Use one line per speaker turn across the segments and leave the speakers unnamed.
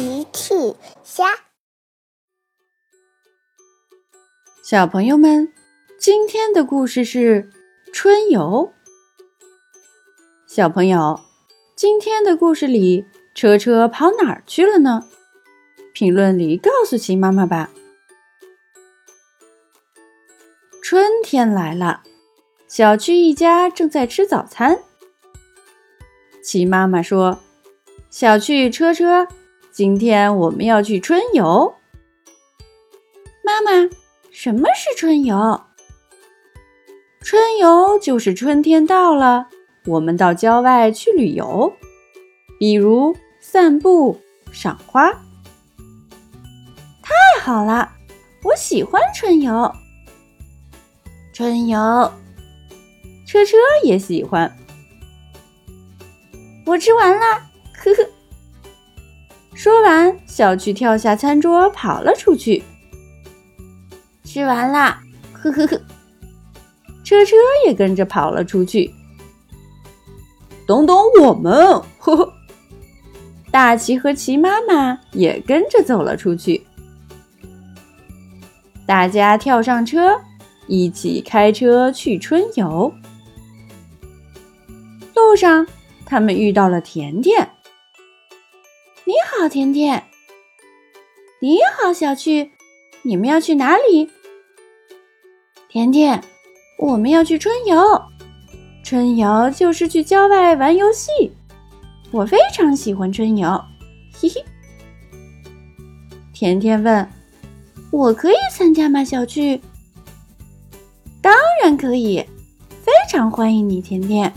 奇趣虾，
小朋友们，今天的故事是春游。小朋友，今天的故事里，车车跑哪儿去了呢？评论里告诉奇妈妈吧。春天来了，小区一家正在吃早餐。奇妈妈说：“小趣车车，今天我们要去春游。”妈妈，什么是春游？春游就是春天到了，我们到郊外去旅游，比如散步、赏花。太好了，我喜欢春游。春游，车车也喜欢。我吃完了，呵呵。说完，小趣跳下餐桌跑了出去。吃完啦，呵呵呵。车车也跟着跑了出去。
等等我们，呵呵。
大奇和奇妈妈也跟着走了出去。大家跳上车。一起开车去春游，路上他们遇到了甜甜。好，甜甜。你好，小趣。你们要去哪里？甜甜，我们要去春游。春游就是去郊外玩游戏。我非常喜欢春游。嘿嘿。甜甜问：“我可以参加吗？”小趣。当然可以，非常欢迎你，甜甜。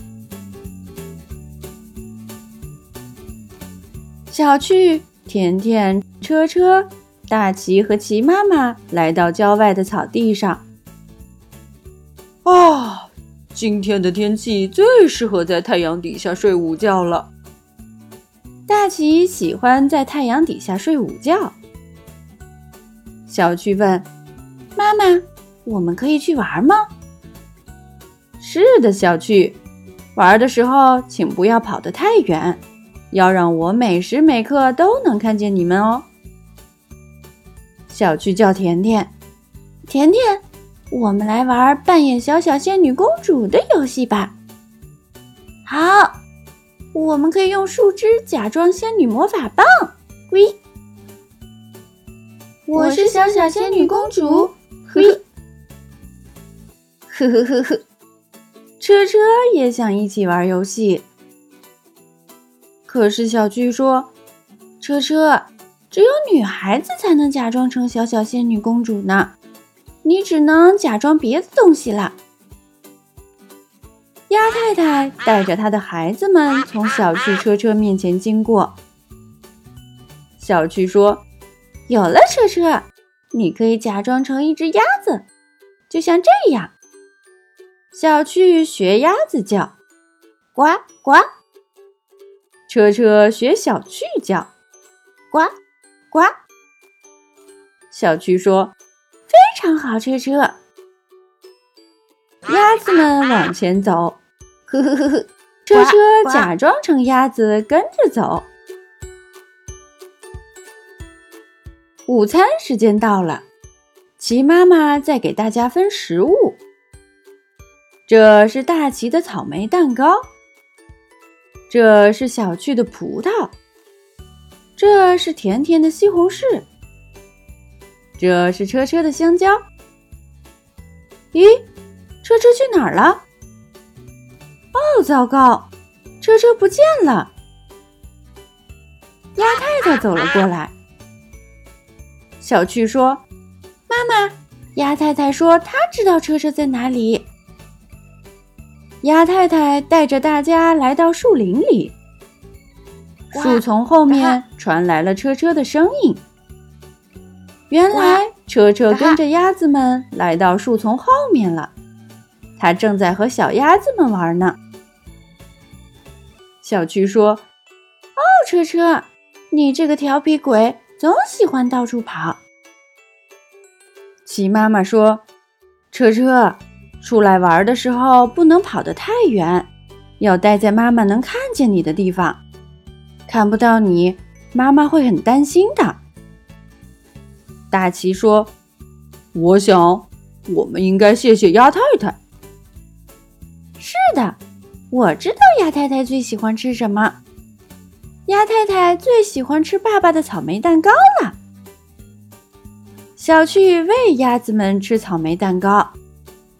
小趣、甜甜、车车、大奇和奇妈妈来到郊外的草地上。
啊，今天的天气最适合在太阳底下睡午觉了。
大奇喜欢在太阳底下睡午觉。小趣问妈妈。我们可以去玩吗？是的，小趣，玩的时候请不要跑得太远，要让我每时每刻都能看见你们哦。小趣叫甜甜，甜甜，我们来玩扮演小小仙女公主的游戏吧。好，我们可以用树枝假装仙女魔法棒。喂，我是小小仙女公主。嘿。呵呵呵呵，车车也想一起玩游戏，可是小巨说：“车车，只有女孩子才能假装成小小仙女公主呢，你只能假装别的东西了。”鸭太太带着她的孩子们从小趣车车面前经过，小趣说：“有了，车车，你可以假装成一只鸭子，就像这样。”小趣学鸭子叫，呱呱。车车学小趣叫，呱呱。小趣说：“非常好，车车。”鸭子们往前走，呵呵呵呵。车车假装成鸭子跟着走。午餐时间到了，齐妈妈在给大家分食物。这是大齐的草莓蛋糕，这是小趣的葡萄，这是甜甜的西红柿，这是车车的香蕉。咦，车车去哪儿了？哦，糟糕，车车不见了。鸭太太走了过来，小趣说：“妈妈，鸭太太说她知道车车在哪里。”鸭太太带着大家来到树林里，树丛后面传来了车车的声音。原来车车跟着鸭子们来到树丛后面了，它正在和小鸭子们玩呢。小趣说：“哦，车车，你这个调皮鬼，总喜欢到处跑。”齐妈妈说：“车车。”出来玩的时候不能跑得太远，要待在妈妈能看见你的地方。看不到你，妈妈会很担心的。大奇说：“
我想，我们应该谢谢鸭太太。”
是的，我知道鸭太太最喜欢吃什么。鸭太太最喜欢吃爸爸的草莓蛋糕了。小趣喂鸭子们吃草莓蛋糕，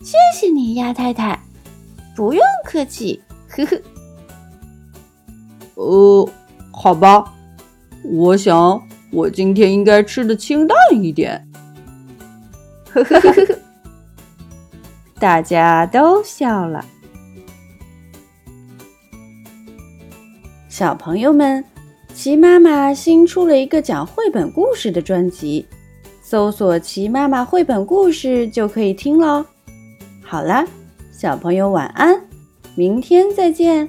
谢谢你，鸭太太。不用客气，呵呵。
呃，好吧，我想我今天应该吃的清淡一点。
呵呵呵呵呵，大家都笑了。小朋友们，齐妈妈新出了一个讲绘本故事的专辑，搜索“齐妈妈绘本故事”就可以听喽。好啦，小朋友晚安，明天再见。